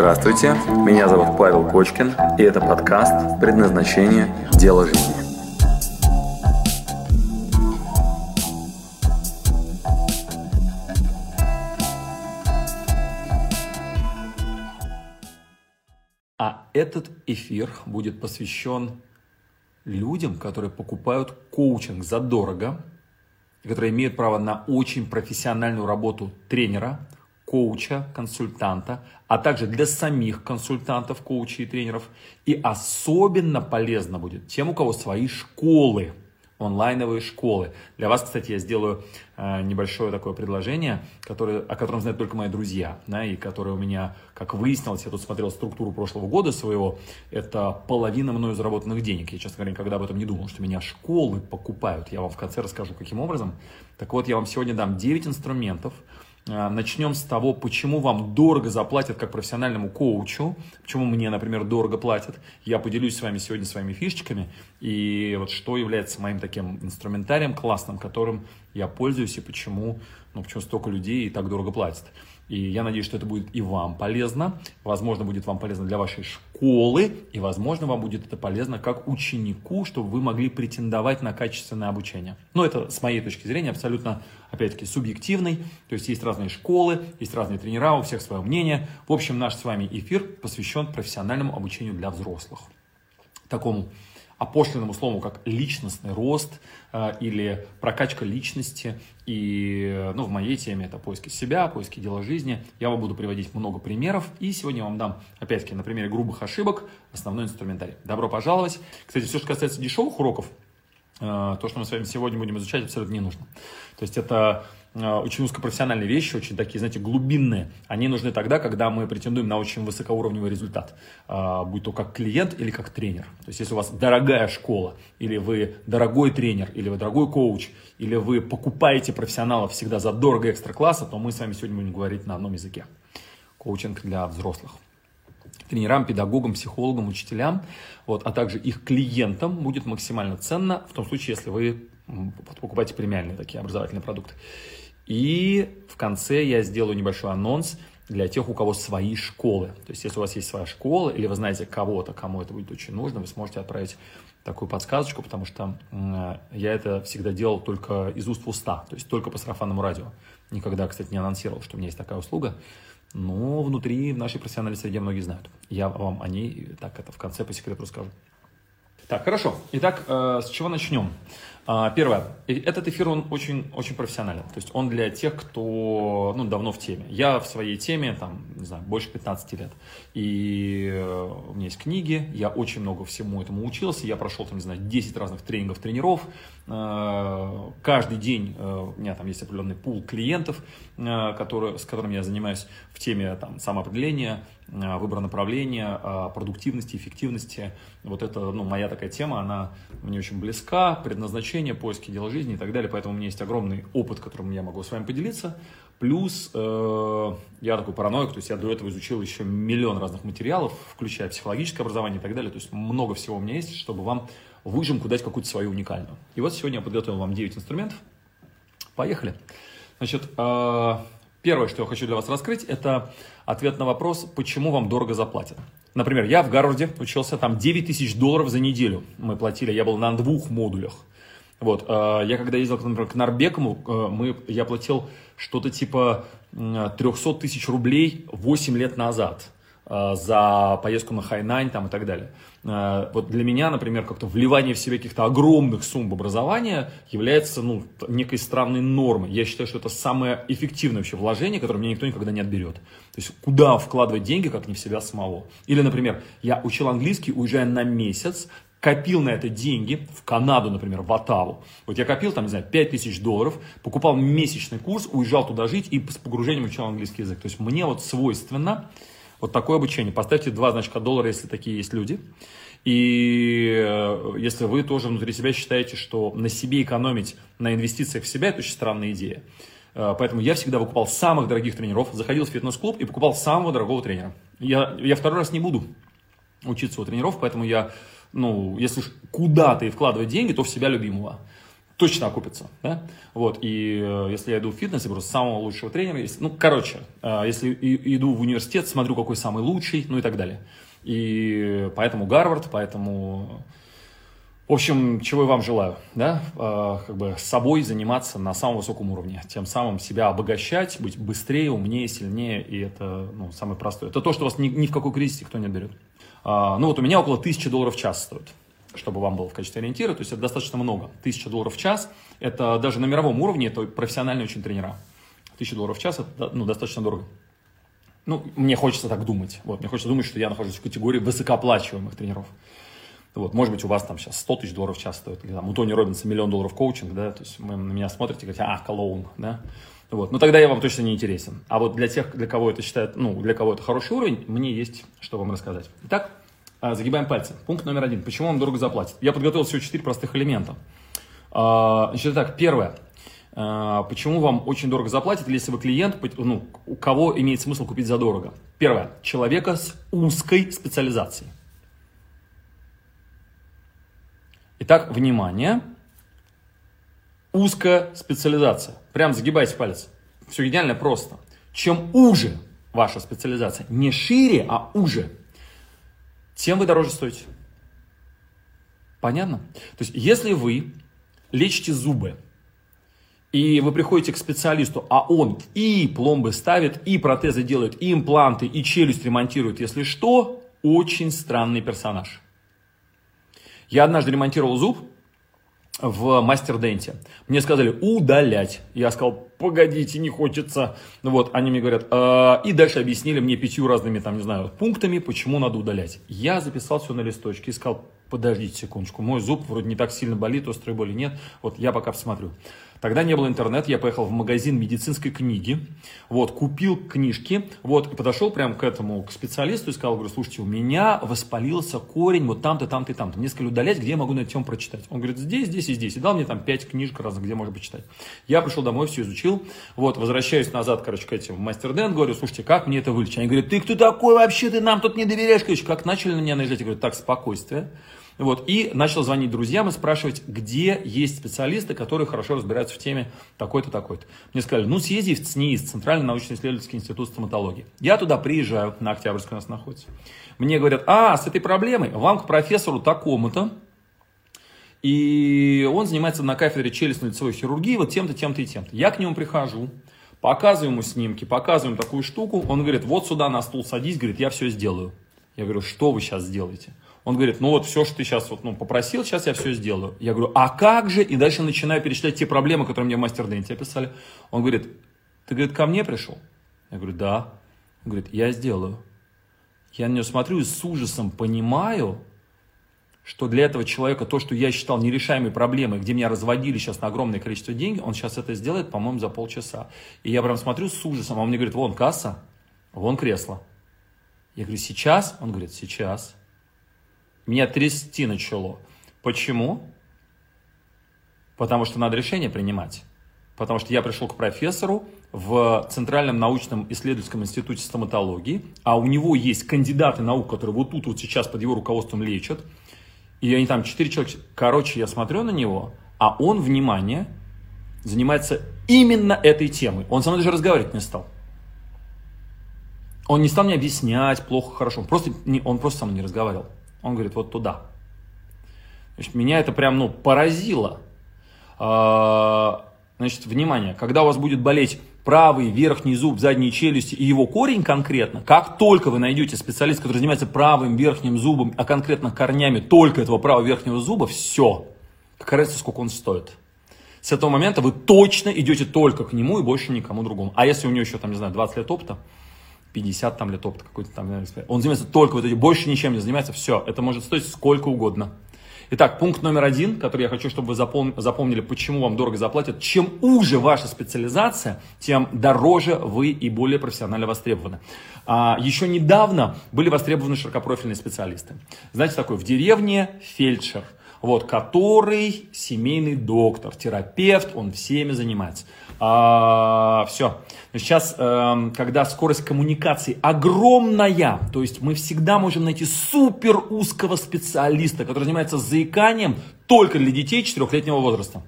Здравствуйте, меня зовут Павел Кочкин, и это подкаст «Предназначение. Дело жизни». А этот эфир будет посвящен людям, которые покупают коучинг задорого, которые имеют право на очень профессиональную работу тренера, коуча, консультанта, а также для самих консультантов, коучей и тренеров. И особенно полезно будет тем, у кого свои школы, онлайновые школы. Для вас, кстати, я сделаю э, небольшое такое предложение, которое, о котором знают только мои друзья, да, и которое у меня, как выяснилось, я тут смотрел структуру прошлого года своего, это половина мною заработанных денег. Я, честно говоря, никогда об этом не думал, что меня школы покупают. Я вам в конце расскажу, каким образом. Так вот, я вам сегодня дам 9 инструментов, начнем с того, почему вам дорого заплатят как профессиональному коучу, почему мне, например, дорого платят. Я поделюсь с вами сегодня своими фишечками и вот что является моим таким инструментарием классным, которым я пользуюсь и почему, ну, почему столько людей и так дорого платят. И я надеюсь, что это будет и вам полезно. Возможно, будет вам полезно для вашей школы. И, возможно, вам будет это полезно как ученику, чтобы вы могли претендовать на качественное обучение. Но это, с моей точки зрения, абсолютно, опять-таки, субъективный. То есть есть разные школы, есть разные тренера, у всех свое мнение. В общем, наш с вами эфир посвящен профессиональному обучению для взрослых. Такому опошленному слову, как личностный рост э, или прокачка личности. И ну, в моей теме это поиски себя, поиски дела жизни. Я вам буду приводить много примеров. И сегодня я вам дам, опять-таки, на примере грубых ошибок основной инструментарий. Добро пожаловать. Кстати, все, что касается дешевых уроков, э, то, что мы с вами сегодня будем изучать, абсолютно не нужно. То есть это Э, очень узкопрофессиональные вещи, очень такие, знаете, глубинные, они нужны тогда, когда мы претендуем на очень высокоуровневый результат, э, будь то как клиент или как тренер. То есть, если у вас дорогая школа, или вы дорогой тренер, или вы дорогой коуч, или вы покупаете профессионалов всегда за дорого экстра класса, то мы с вами сегодня будем говорить на одном языке. Коучинг для взрослых тренерам, педагогам, психологам, учителям, вот, а также их клиентам будет максимально ценно в том случае, если вы покупаете премиальные такие образовательные продукты. И в конце я сделаю небольшой анонс для тех, у кого свои школы. То есть, если у вас есть своя школа, или вы знаете кого-то, кому это будет очень нужно, вы сможете отправить такую подсказочку, потому что я это всегда делал только из уст в уста, то есть только по сарафанному радио. Никогда, кстати, не анонсировал, что у меня есть такая услуга. Но внутри в нашей профессиональной среде многие знают. Я вам о ней так это в конце по секрету расскажу. Так, хорошо. Итак, э, с чего начнем? А, первое. Этот эфир, он очень, очень профессионален. То есть он для тех, кто ну, давно в теме. Я в своей теме, там, не знаю, больше 15 лет. И э, у меня есть книги, я очень много всему этому учился. Я прошел, там, не знаю, 10 разных тренингов, тренеров. Э, каждый день э, у меня там есть определенный пул клиентов, которые, с которыми я занимаюсь в теме там, самоопределения, выбора направления, продуктивности, эффективности. Вот это ну, моя такая тема, она мне очень близка, предназначена обучения, поиски дела жизни и так далее. Поэтому у меня есть огромный опыт, которым я могу с вами поделиться. Плюс э, я такой параноик, то есть я до этого изучил еще миллион разных материалов, включая психологическое образование и так далее. То есть много всего у меня есть, чтобы вам выжимку дать какую-то свою уникальную. И вот сегодня я подготовил вам 9 инструментов. Поехали. Значит, э, первое, что я хочу для вас раскрыть, это ответ на вопрос, почему вам дорого заплатят. Например, я в Гарварде учился, там 9 тысяч долларов за неделю мы платили, я был на двух модулях. Вот, э, я когда ездил, например, к Нарбекому, э, мы, я платил что-то типа 300 тысяч рублей 8 лет назад за поездку на Хайнань там и так далее. Вот для меня, например, как-то вливание в себе каких-то огромных сумм в образование является ну, некой странной нормой. Я считаю, что это самое эффективное вообще вложение, которое мне никто никогда не отберет. То есть куда вкладывать деньги, как не в себя самого. Или, например, я учил английский, уезжая на месяц, копил на это деньги, в Канаду, например, в Оттаву. Вот я копил там, не знаю, 5 тысяч долларов, покупал месячный курс, уезжал туда жить и с погружением учил английский язык. То есть мне вот свойственно вот такое обучение. Поставьте два значка доллара, если такие есть люди. И э, если вы тоже внутри себя считаете, что на себе экономить на инвестициях в себя, это очень странная идея. Э, поэтому я всегда выкупал самых дорогих тренеров, заходил в фитнес-клуб и покупал самого дорогого тренера. Я, я второй раз не буду учиться у тренеров, поэтому я ну, если куда-то и вкладывать деньги, то в себя любимого. Точно окупится, да, вот, и э, если я иду в фитнес, я беру самого лучшего тренера, если, ну, короче, э, если и, иду в университет, смотрю, какой самый лучший, ну и так далее, и поэтому Гарвард, поэтому, в общем, чего я вам желаю, да, э, как бы собой заниматься на самом высоком уровне, тем самым себя обогащать, быть быстрее, умнее, сильнее, и это, ну, самое простое, это то, что вас ни, ни в какой кризис никто не берет. А, ну, вот у меня около тысячи долларов в час стоит чтобы вам было в качестве ориентира, то есть это достаточно много. Тысяча долларов в час, это даже на мировом уровне, это профессиональные очень тренера. Тысяча долларов в час, это ну, достаточно дорого. Ну, мне хочется так думать. Вот, мне хочется думать, что я нахожусь в категории высокооплачиваемых тренеров. Вот, может быть, у вас там сейчас 100 тысяч долларов в час стоит, или там у Тони Робинса миллион долларов коучинг, да, то есть вы на меня смотрите и говорите, а, клоун, да. Вот, ну тогда я вам точно не интересен. А вот для тех, для кого это считает, ну, для кого это хороший уровень, мне есть что вам рассказать. Итак, загибаем пальцы. Пункт номер один. Почему вам дорого заплатят? Я подготовил всего четыре простых элемента. А, значит, так, первое. А, почему вам очень дорого заплатят, если вы клиент, ну, у кого имеет смысл купить за дорого? Первое. Человека с узкой специализацией. Итак, внимание. Узкая специализация. Прям загибайте палец. Все идеально просто. Чем уже ваша специализация, не шире, а уже – тем вы дороже стоите. Понятно? То есть, если вы лечите зубы, и вы приходите к специалисту, а он и пломбы ставит, и протезы делает, и импланты, и челюсть ремонтирует, если что, очень странный персонаж. Я однажды ремонтировал зуб в мастер-денте. Мне сказали удалять. Я сказал, погодите, не хочется. Вот, они мне говорят, э, и дальше объяснили мне пятью разными, там, не знаю, пунктами, почему надо удалять. Я записал все на листочке и сказал, подождите секундочку, мой зуб вроде не так сильно болит, острой боли нет, вот я пока посмотрю. Тогда не было интернета, я поехал в магазин медицинской книги, вот, купил книжки, вот, и подошел прямо к этому, к специалисту и сказал, говорю, слушайте, у меня воспалился корень вот там-то, там-то и там-то. Мне сказали удалять, где я могу на тему прочитать. Он говорит, здесь, здесь и здесь. И дал мне там пять книжек разных, где можно почитать. Я пришел домой, все изучил, вот, возвращаюсь назад, короче, к этим в мастер Дэн, говорю, слушайте, как мне это вылечить? Они говорят, ты кто такой вообще, ты нам тут не доверяешь, короче, как начали на меня наезжать, я говорю, так, спокойствие. Вот, и начал звонить друзьям и спрашивать, где есть специалисты, которые хорошо разбираются в теме такой-то, такой-то. Мне сказали, ну съезди в ЦНИИС, Центральный научно-исследовательский институт стоматологии. Я туда приезжаю, на Октябрьской у нас находится. Мне говорят, а, с этой проблемой вам к профессору такому-то, и он занимается на кафедре челюстно-лицевой хирургии вот тем-то, тем-то и тем-то. Я к нему прихожу, показываю ему снимки, показываю ему такую штуку. Он говорит, вот сюда на стул садись, говорит, я все сделаю. Я говорю, что вы сейчас сделаете? Он говорит, ну вот все, что ты сейчас вот, ну, попросил, сейчас я все сделаю. Я говорю, а как же? И дальше начинаю перечислять те проблемы, которые мне в мастер-денте описали. Он говорит, ты, говорит, ко мне пришел? Я говорю, да. Он говорит, я сделаю. Я на него смотрю и с ужасом понимаю, что для этого человека то, что я считал нерешаемой проблемой, где меня разводили сейчас на огромное количество денег, он сейчас это сделает, по-моему, за полчаса. И я прям смотрю с ужасом, а он мне говорит, вон касса, вон кресло. Я говорю, сейчас? Он говорит, сейчас. Меня трясти начало. Почему? Потому что надо решение принимать. Потому что я пришел к профессору в Центральном научном исследовательском институте стоматологии, а у него есть кандидаты наук, которые вот тут вот сейчас под его руководством лечат, и они там четыре человека. Короче, я смотрю на него, а он, внимание, занимается именно этой темой. Он со мной даже разговаривать не стал. Он не стал мне объяснять плохо, хорошо. Просто, не, он просто со мной не разговаривал. Он говорит, вот туда. Значит, меня это прям, ну, поразило. А, значит, внимание, когда у вас будет болеть правый верхний зуб задней челюсти и его корень конкретно, как только вы найдете специалиста, который занимается правым верхним зубом, а конкретно корнями только этого правого верхнего зуба, все. Какая разница, сколько он стоит. С этого момента вы точно идете только к нему и больше никому другому. А если у него еще, там, не знаю, 20 лет опыта, 50 там лет опыта какой-то там, он занимается только вот этим, больше ничем не занимается, все, это может стоить сколько угодно. Итак, пункт номер один, который я хочу, чтобы вы запомнили, почему вам дорого заплатят. Чем уже ваша специализация, тем дороже вы и более профессионально востребованы. А, еще недавно были востребованы широкопрофильные специалисты. Знаете, такой в деревне фельдшер – вот, который семейный доктор, терапевт, он всеми занимается. А, все. Сейчас, э, когда скорость коммуникации огромная, то есть мы всегда можем найти супер узкого специалиста, который занимается заиканием только для детей 4-летнего возраста.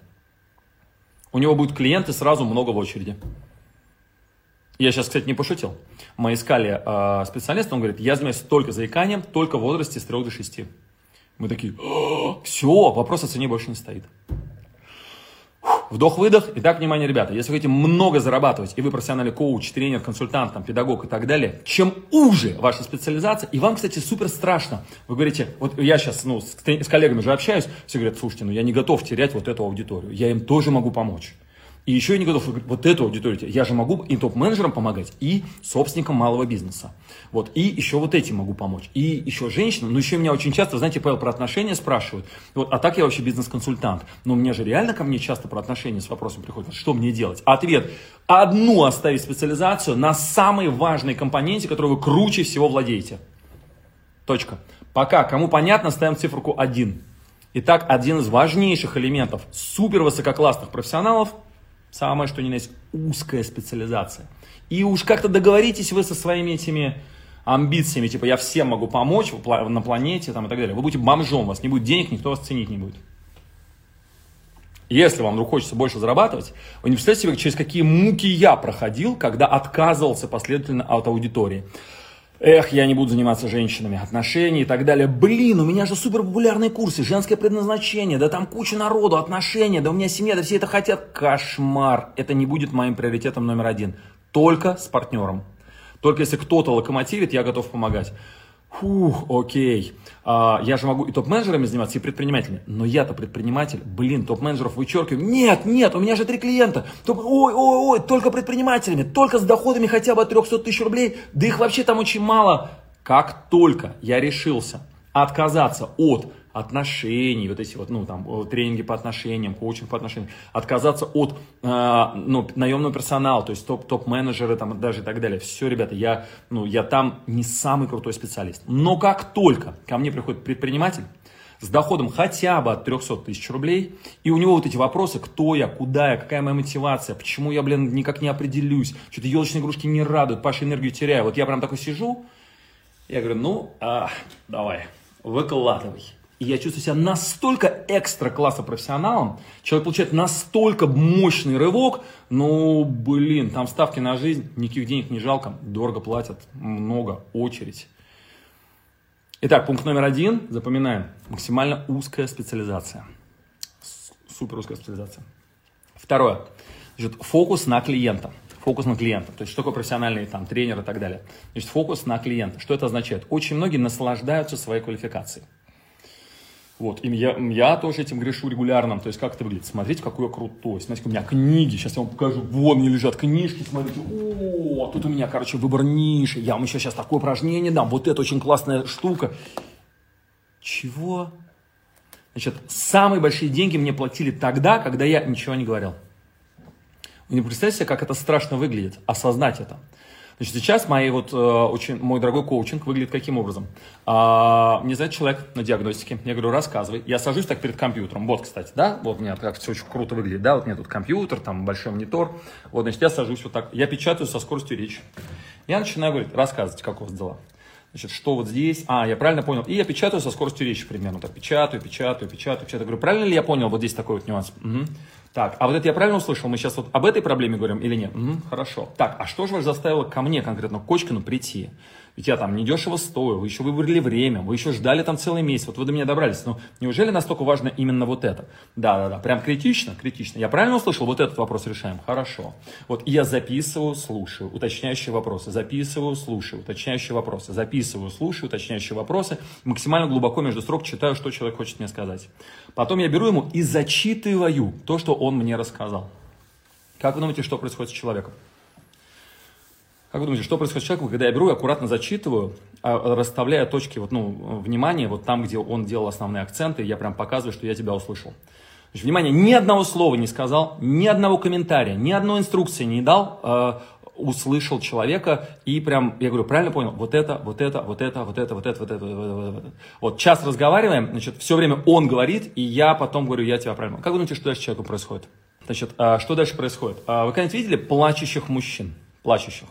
У него будут клиенты сразу много в очереди. Я сейчас, кстати, не пошутил. Мы искали э, специалиста, он говорит, я занимаюсь только заиканием, только в возрасте с 3 до 6. Мы такие, все, вопрос о цене больше не стоит. Вдох-выдох. Итак, внимание, ребята, если вы хотите много зарабатывать, и вы профессиональный коуч, тренер, консультант, там, педагог и так далее, чем уже ваша специализация, и вам, кстати, супер страшно, вы говорите, вот я сейчас ну, с, с коллегами же общаюсь, все говорят, слушайте, ну я не готов терять вот эту аудиторию, я им тоже могу помочь. И еще я не готов вот эту аудиторию. Я же могу и топ-менеджерам помогать, и собственникам малого бизнеса. Вот. И еще вот этим могу помочь. И еще женщинам. Но еще меня очень часто, знаете, Павел, про отношения спрашивают. Вот, а так я вообще бизнес-консультант. Но мне же реально ко мне часто про отношения с вопросом приходят. Что мне делать? Ответ. Одну оставить специализацию на самой важной компоненте, которую вы круче всего владеете. Точка. Пока. Кому понятно, ставим циферку 1. Итак, один из важнейших элементов супер высококлассных профессионалов – Самое, что ни на есть, узкая специализация. И уж как-то договоритесь вы со своими этими амбициями, типа я всем могу помочь на планете там, и так далее. Вы будете бомжом, у вас не будет денег, никто вас ценить не будет. Если вам вдруг хочется больше зарабатывать, вы не представляете себе, через какие муки я проходил, когда отказывался последовательно от аудитории эх, я не буду заниматься женщинами, отношения и так далее. Блин, у меня же супер популярные курсы, женское предназначение, да там куча народу, отношения, да у меня семья, да все это хотят. Кошмар. Это не будет моим приоритетом номер один. Только с партнером. Только если кто-то локомотивит, я готов помогать. Фух, окей. А, я же могу и топ-менеджерами заниматься, и предпринимателями. Но я-то предприниматель. Блин, топ-менеджеров вычеркиваю. Нет, нет, у меня же три клиента. Топ... Ой, ой, ой, только предпринимателями. Только с доходами хотя бы от 300 тысяч рублей. Да их вообще там очень мало. Как только я решился отказаться от отношений, вот эти вот, ну, там, тренинги по отношениям, коучинг по отношениям, отказаться от, э, ну, наемного персонала, то есть топ, топ-менеджеры, там, даже и так далее. Все, ребята, я, ну, я там не самый крутой специалист. Но как только ко мне приходит предприниматель, с доходом хотя бы от 300 тысяч рублей, и у него вот эти вопросы, кто я, куда я, какая моя мотивация, почему я, блин, никак не определюсь, что-то елочные игрушки не радуют, Паша энергию теряю. Вот я прям такой сижу, я говорю, ну, а, давай, выкладывай. И я чувствую себя настолько экстра класса профессионалом, человек получает настолько мощный рывок, ну, блин, там ставки на жизнь, никаких денег не жалко, дорого платят, много, очередь. Итак, пункт номер один, запоминаем, максимально узкая специализация. Супер узкая специализация. Второе, значит, фокус на клиента. Фокус на клиента. То есть, что такое профессиональный там, тренер и так далее. Значит, фокус на клиента. Что это означает? Очень многие наслаждаются своей квалификацией. Вот, и я, я тоже этим грешу регулярно. То есть, как это выглядит? Смотрите, какой я крутой. Смотрите, у меня книги. Сейчас я вам покажу. Вон мне лежат книжки. Смотрите. О, тут у меня, короче, выбор ниши. Я вам еще сейчас такое упражнение дам. Вот это очень классная штука. Чего? Значит, самые большие деньги мне платили тогда, когда я ничего не говорил. Вы не представляете себе, как это страшно выглядит, осознать это. Значит, сейчас мои вот, э, очень, мой дорогой коучинг выглядит каким образом? А, мне звонит человек на диагностике, я говорю, рассказывай. Я сажусь так перед компьютером. Вот, кстати, да, вот у меня как все очень круто выглядит, да, вот у меня тут компьютер, там большой монитор. Вот, значит, я сажусь вот так, я печатаю со скоростью речи. Я начинаю говорить, рассказывать, как у вас дела. Значит, что вот здесь? А, я правильно понял. И я печатаю со скоростью речи примерно. Так, печатаю, печатаю, печатаю, печатаю. Говорю, правильно ли я понял? Вот здесь такой вот нюанс. Угу. Так, а вот это я правильно услышал? Мы сейчас вот об этой проблеме говорим или нет? Угу, хорошо. Так, а что же вас заставило ко мне конкретно, Кочкину, прийти? Ведь я там недешево стою, вы еще выбрали время, вы еще ждали там целый месяц, вот вы до меня добрались. Ну, неужели настолько важно именно вот это? Да, да, да, прям критично, критично. Я правильно услышал? Вот этот вопрос решаем. Хорошо. Вот я записываю, слушаю, уточняющие вопросы, записываю, слушаю, уточняющие вопросы, записываю, слушаю, уточняющие вопросы, максимально глубоко между строк читаю, что человек хочет мне сказать. Потом я беру ему и зачитываю то, что он мне рассказал. Как вы думаете, что происходит с человеком? Как вы думаете, что происходит с человеком, когда я беру и аккуратно зачитываю, а, расставляя точки вот, ну, внимания, вот там, где он делал основные акценты, я прям показываю, что я тебя услышал. Значит, внимание, ни одного слова не сказал, ни одного комментария, ни одной инструкции не дал, э, услышал человека и прям, я говорю, правильно понял, вот это, вот это, вот это, вот это, вот это, вот это, вот это, вот это. Вот час разговариваем, значит, все время он говорит, и я потом говорю, я тебя правильно. Как вы думаете, что дальше человеку происходит? Значит, а, что дальше происходит? А, вы когда-нибудь видели плачущих мужчин? Плачущих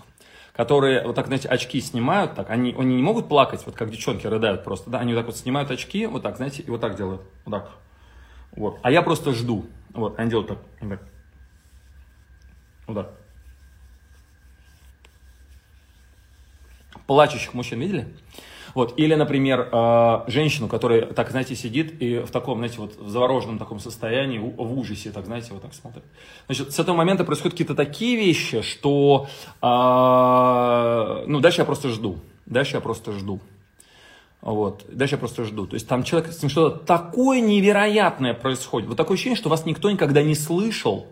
которые вот так, знаете, очки снимают, так, они, они не могут плакать, вот как девчонки рыдают просто, да, они вот так вот снимают очки, вот так, знаете, и вот так делают, вот так, вот, а я просто жду, вот, они делают так, так. Удар. Плачущих мужчин видели? Вот. Или, например, э, женщину, которая, так, знаете, сидит и в таком, знаете, вот в завороженном таком состоянии, в ужасе, так, знаете, вот так смотрит. Значит, с этого момента происходят какие-то такие вещи, что, э, ну, дальше я просто жду. Дальше я просто жду. Вот. Дальше я просто жду. То есть там человек, с ним что-то такое невероятное происходит. Вот такое ощущение, что вас никто никогда не слышал,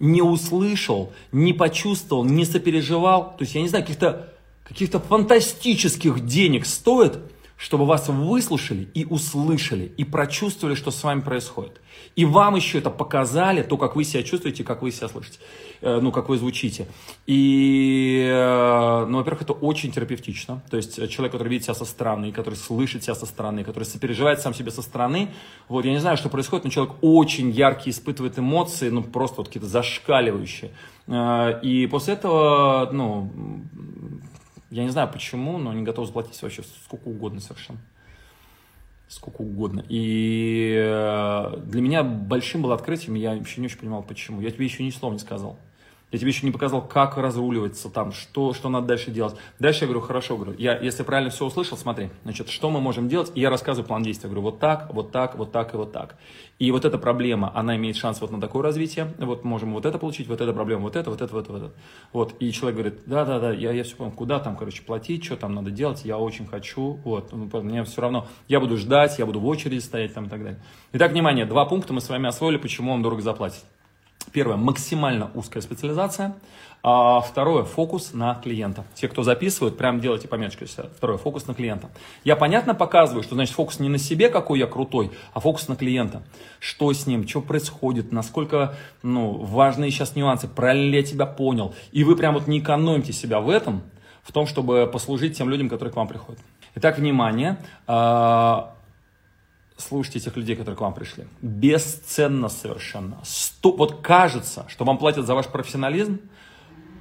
не услышал, не почувствовал, не сопереживал. То есть, я не знаю, каких-то каких-то фантастических денег стоит, чтобы вас выслушали и услышали, и прочувствовали, что с вами происходит. И вам еще это показали, то, как вы себя чувствуете, как вы себя слышите, э, ну, как вы звучите. И, э, ну, во-первых, это очень терапевтично. То есть человек, который видит себя со стороны, который слышит себя со стороны, который сопереживает сам себе со стороны. Вот, я не знаю, что происходит, но человек очень яркий испытывает эмоции, ну, просто вот какие-то зашкаливающие. Э, и после этого, ну, я не знаю почему, но они готовы заплатить вообще сколько угодно совершенно. Сколько угодно. И э, для меня большим было открытием, я вообще не очень понимал, почему. Я тебе еще ни слова не сказал. Я тебе еще не показал, как разруливаться там, что, что надо дальше делать. Дальше я говорю, хорошо, говорю, я, если правильно все услышал, смотри, значит, что мы можем делать, и я рассказываю план действия, говорю, вот так, вот так, вот так и вот так. И вот эта проблема, она имеет шанс вот на такое развитие, вот можем вот это получить, вот эта проблема, вот это, вот это, вот это, вот это. Вот, и человек говорит, да-да-да, я, я все понял, куда там, короче, платить, что там надо делать, я очень хочу, вот, ну, мне все равно, я буду ждать, я буду в очереди стоять там и так далее. Итак, внимание, два пункта мы с вами освоили, почему он дорого заплатит. Первое, максимально узкая специализация. А второе, фокус на клиента. Те, кто записывают, прям делайте пометочку. Второе, фокус на клиента. Я понятно показываю, что значит фокус не на себе, какой я крутой, а фокус на клиента. Что с ним, что происходит, насколько ну, важные сейчас нюансы, правильно ли я тебя понял. И вы прям вот не экономите себя в этом, в том, чтобы послужить тем людям, которые к вам приходят. Итак, внимание. Слушайте этих людей, которые к вам пришли. Бесценно совершенно. Сто, вот кажется, что вам платят за ваш профессионализм,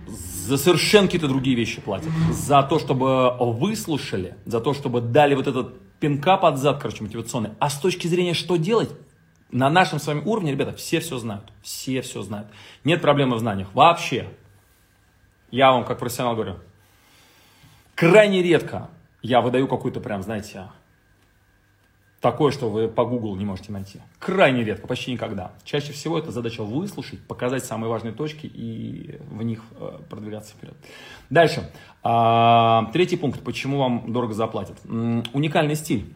за совершенно какие-то другие вещи платят. За то, чтобы выслушали, за то, чтобы дали вот этот пинка под зад, короче, мотивационный. А с точки зрения, что делать, на нашем с вами уровне, ребята, все все знают. Все все знают. Нет проблемы в знаниях. Вообще. Я вам, как профессионал, говорю. Крайне редко я выдаю какую-то прям, знаете, такое, что вы по Google не можете найти. Крайне редко, почти никогда. Чаще всего это задача выслушать, показать самые важные точки и в них э, продвигаться вперед. Дальше. А, третий пункт. Почему вам дорого заплатят? Уникальный стиль.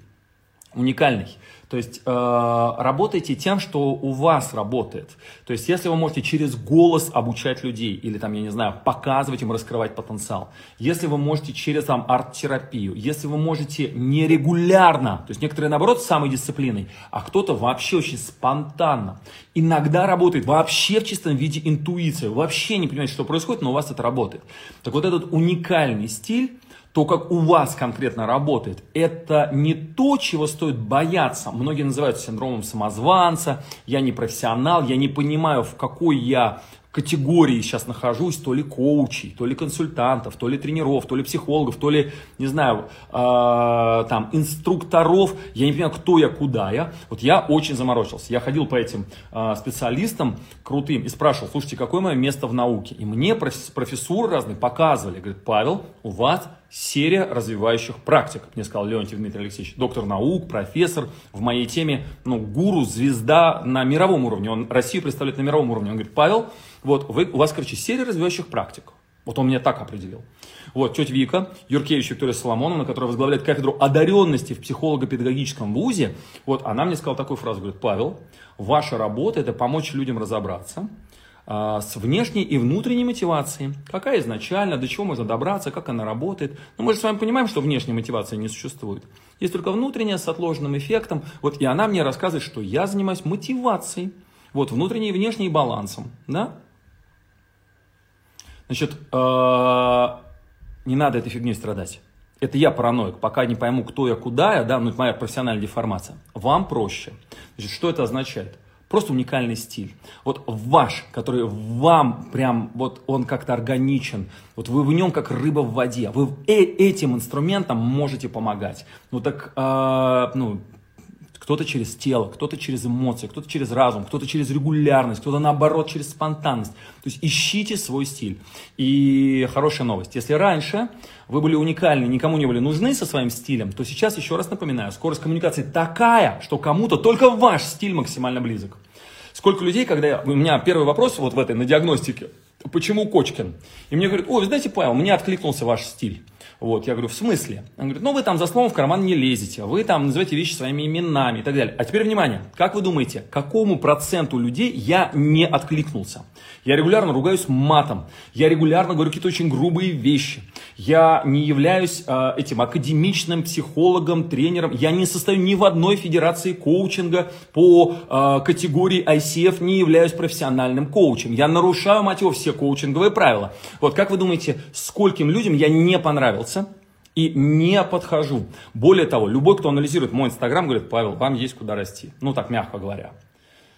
Уникальный. То есть э, работайте тем, что у вас работает. То есть если вы можете через голос обучать людей или там, я не знаю, показывать им, раскрывать потенциал, если вы можете через там арт-терапию, если вы можете нерегулярно, то есть некоторые наоборот с самой дисциплиной, а кто-то вообще очень спонтанно, иногда работает вообще в чистом виде интуиция, вообще не понимаете, что происходит, но у вас это работает. Так вот этот уникальный стиль, то, как у вас конкретно работает, это не то, чего стоит бояться. Многие называют синдромом самозванца, я не профессионал, я не понимаю, в какой я категории сейчас нахожусь, то ли коучей, то ли консультантов, то ли тренеров, то ли психологов, то ли, не знаю, э, там, инструкторов. Я не понимаю, кто я, куда я. Вот я очень заморочился. Я ходил по этим э, специалистам крутым и спрашивал, слушайте, какое мое место в науке? И мне профессуры разные показывали. Говорит, Павел, у вас серия развивающих практик, мне сказал Леонтий Дмитрий Алексеевич, доктор наук, профессор, в моей теме, ну, гуру, звезда на мировом уровне, он Россию представляет на мировом уровне. Он говорит, Павел, вот вы, у вас, короче, серия развивающих практик. Вот он меня так определил. Вот, тетя Вика, Юркевич Виктория Соломоновна, которая возглавляет кафедру одаренности в психолого-педагогическом вузе, вот, она мне сказала такую фразу, говорит, Павел, ваша работа – это помочь людям разобраться, с внешней и внутренней мотивацией. Какая изначально, до чего можно добраться, как она работает. Но мы же с вами понимаем, что внешней мотивации не существует. Есть только внутренняя с отложенным эффектом. Вот и она мне рассказывает, что я занимаюсь мотивацией. Вот внутренней и внешней балансом. Да? Значит, э, не надо этой фигней страдать. Это я параноик, пока не пойму, кто я, куда я, да, ну это моя профессиональная деформация. Вам проще. Значит, что это означает? Просто уникальный стиль. Вот ваш, который вам прям, вот он как-то органичен. Вот вы в нем как рыба в воде. Вы э этим инструментом можете помогать. Ну так, э, ну, кто-то через тело, кто-то через эмоции, кто-то через разум, кто-то через регулярность, кто-то наоборот через спонтанность. То есть ищите свой стиль. И хорошая новость. Если раньше вы были уникальны, никому не были нужны со своим стилем, то сейчас, еще раз напоминаю, скорость коммуникации такая, что кому-то только ваш стиль максимально близок. Сколько людей, когда я, у меня первый вопрос вот в этой, на диагностике, почему Кочкин? И мне говорят, ой, вы знаете, Павел, мне откликнулся ваш стиль. Вот, я говорю, в смысле? Он говорит, ну вы там за словом в карман не лезете, вы там называете вещи своими именами и так далее. А теперь внимание, как вы думаете, какому проценту людей я не откликнулся? Я регулярно ругаюсь матом, я регулярно говорю какие-то очень грубые вещи, я не являюсь э, этим академичным психологом, тренером, я не состою ни в одной федерации коучинга по э, категории ICF, не являюсь профессиональным коучем. Я нарушаю, мать его, все коучинговые правила. Вот как вы думаете, скольким людям я не понравился? И не подхожу. Более того, любой, кто анализирует мой инстаграм, говорит, Павел, вам есть куда расти. Ну, так мягко говоря.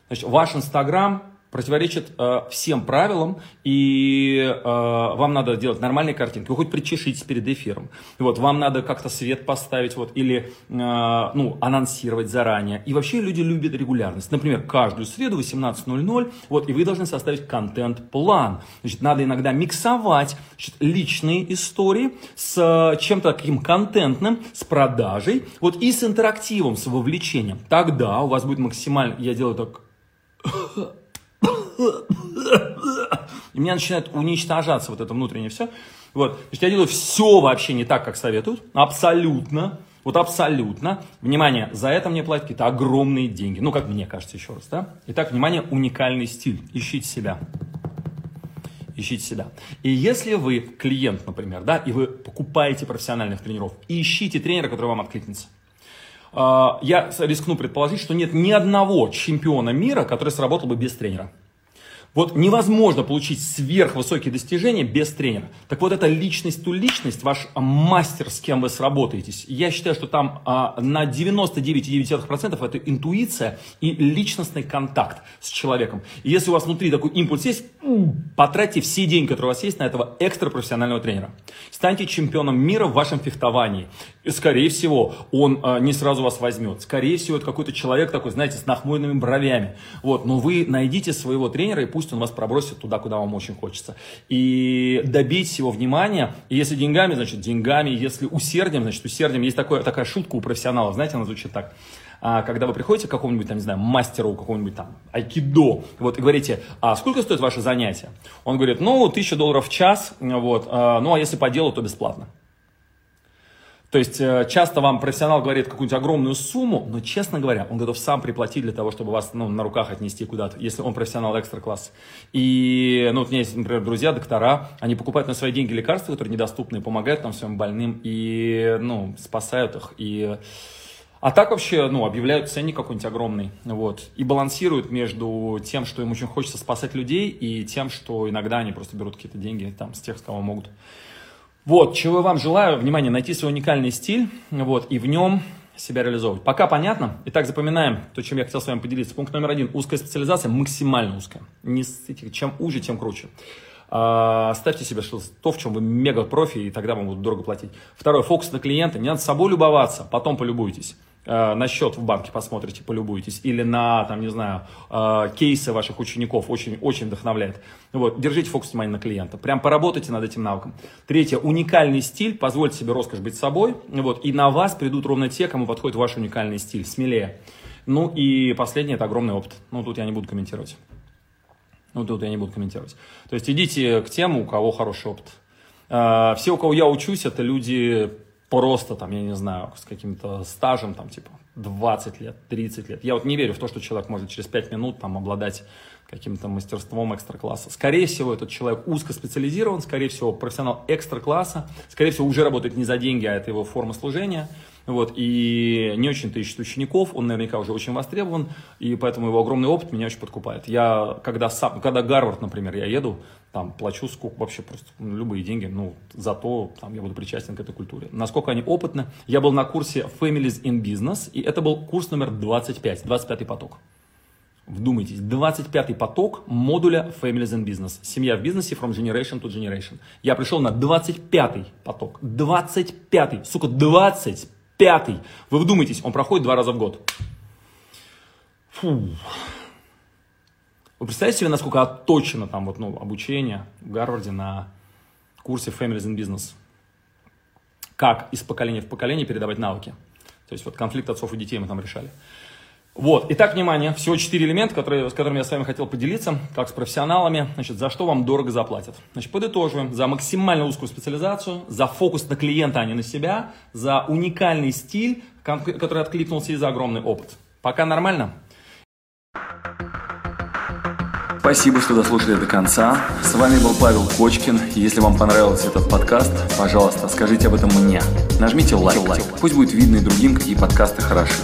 Значит, ваш инстаграм противоречит э, всем правилам, и э, вам надо делать нормальные картинки. Вы хоть причешитесь перед эфиром. Вот, вам надо как-то свет поставить, вот, или э, ну, анонсировать заранее. И вообще люди любят регулярность. Например, каждую среду 18.00, вот, и вы должны составить контент-план. Значит, надо иногда миксовать значит, личные истории с э, чем-то таким контентным, с продажей, вот, и с интерактивом, с вовлечением. Тогда у вас будет максимально, я делаю так и меня начинает уничтожаться вот это внутреннее все. Вот. То есть я делаю все вообще не так, как советуют. Абсолютно. Вот абсолютно. Внимание, за это мне платят какие-то огромные деньги. Ну, как мне кажется, еще раз, да? Итак, внимание, уникальный стиль. Ищите себя. Ищите себя. И если вы клиент, например, да, и вы покупаете профессиональных тренеров, ищите тренера, который вам откликнется. А, я рискну предположить, что нет ни одного чемпиона мира, который сработал бы без тренера. Вот невозможно получить сверхвысокие достижения без тренера. Так вот, эта личность ту личность, ваш мастер, с кем вы сработаетесь, я считаю, что там а, на 99,9% это интуиция и личностный контакт с человеком. И если у вас внутри такой импульс есть, потратьте все деньги, которые у вас есть на этого экстрапрофессионального тренера. Станьте чемпионом мира в вашем фехтовании. И, скорее всего, он а, не сразу вас возьмет. Скорее всего, это какой-то человек такой, знаете, с нахмуренными бровями. Вот. Но вы найдите своего тренера и пусть пусть он вас пробросит туда, куда вам очень хочется. И добить его внимания, если деньгами, значит деньгами, если усердием, значит усердием. Есть такое, такая шутка у профессионалов, знаете, она звучит так. А, когда вы приходите к какому-нибудь, там, не знаю, мастеру, какому-нибудь там айкидо, вот, и говорите, а сколько стоит ваше занятие? Он говорит, ну, тысяча долларов в час, вот, а, ну, а если по делу, то бесплатно. То есть э, часто вам профессионал говорит какую-нибудь огромную сумму, но, честно говоря, он готов сам приплатить для того, чтобы вас ну, на руках отнести куда-то, если он профессионал экстра-класс. И, ну, вот у меня есть, например, друзья, доктора, они покупают на свои деньги лекарства, которые недоступны, помогают там своим больным и, ну, спасают их. И... А так вообще, ну, объявляют ценник какой-нибудь огромный, вот, и балансируют между тем, что им очень хочется спасать людей, и тем, что иногда они просто берут какие-то деньги там с тех, с кого могут. Вот, чего я вам желаю, внимание, найти свой уникальный стиль, вот, и в нем себя реализовывать. Пока понятно? Итак, запоминаем то, чем я хотел с вами поделиться. Пункт номер один. Узкая специализация, максимально узкая. Не, чем уже, тем круче. А, ставьте себе что то, в чем вы мега профи, и тогда вам будут дорого платить. Второе, фокус на клиента. Не надо собой любоваться, потом полюбуйтесь. Э, на счет в банке посмотрите, полюбуйтесь, или на, там, не знаю, э, кейсы ваших учеников, очень, очень вдохновляет. Вот, держите фокус внимания на клиента, прям поработайте над этим навыком. Третье, уникальный стиль, позвольте себе роскошь быть собой, вот, и на вас придут ровно те, кому подходит ваш уникальный стиль, смелее. Ну и последнее, это огромный опыт, ну тут я не буду комментировать. Ну тут я не буду комментировать. То есть идите к тем, у кого хороший опыт. Э, все, у кого я учусь, это люди просто там, я не знаю, с каким-то стажем, там, типа, 20 лет, 30 лет. Я вот не верю в то, что человек может через 5 минут там обладать каким-то мастерством экстра-класса. Скорее всего, этот человек узкоспециализирован, скорее всего, профессионал экстра-класса, скорее всего, уже работает не за деньги, а это его форма служения. Вот, и не очень-то ищет учеников, он наверняка уже очень востребован, и поэтому его огромный опыт меня очень подкупает. Я, когда, сам, когда Гарвард, например, я еду, там, плачу сколько, вообще просто ну, любые деньги, ну, зато там, я буду причастен к этой культуре. Насколько они опытны. Я был на курсе Families in Business, и это был курс номер 25, 25 поток. Вдумайтесь, 25-й поток модуля Families and Business. Семья в бизнесе from generation to generation. Я пришел на 25-й поток. 25-й, сука, 25 Пятый. Вы вдумайтесь, он проходит два раза в год. Фу. Вы представляете себе, насколько отточено там вот, ну, обучение в Гарварде на курсе Families in Business? Как из поколения в поколение передавать навыки? То есть вот конфликт отцов и детей мы там решали. Вот, итак, внимание, всего четыре элемента, которые, с которыми я с вами хотел поделиться, как с профессионалами, значит, за что вам дорого заплатят. Значит, подытоживаем, за максимально узкую специализацию, за фокус на клиента, а не на себя, за уникальный стиль, который откликнулся и за огромный опыт. Пока нормально? Спасибо, что дослушали до конца. С вами был Павел Кочкин. Если вам понравился этот подкаст, пожалуйста, скажите об этом мне. Нажмите лайк. лайк. Пусть будет видно и другим, какие подкасты хороши.